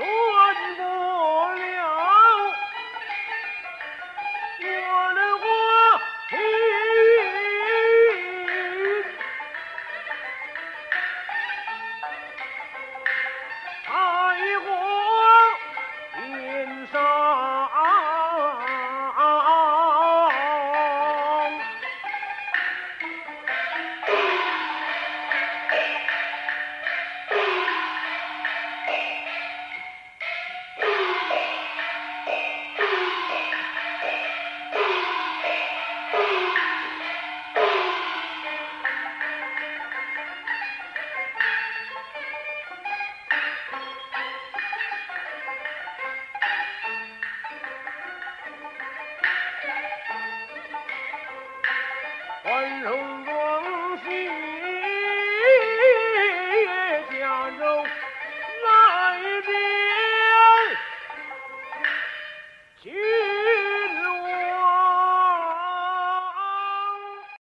Two 荣光喜加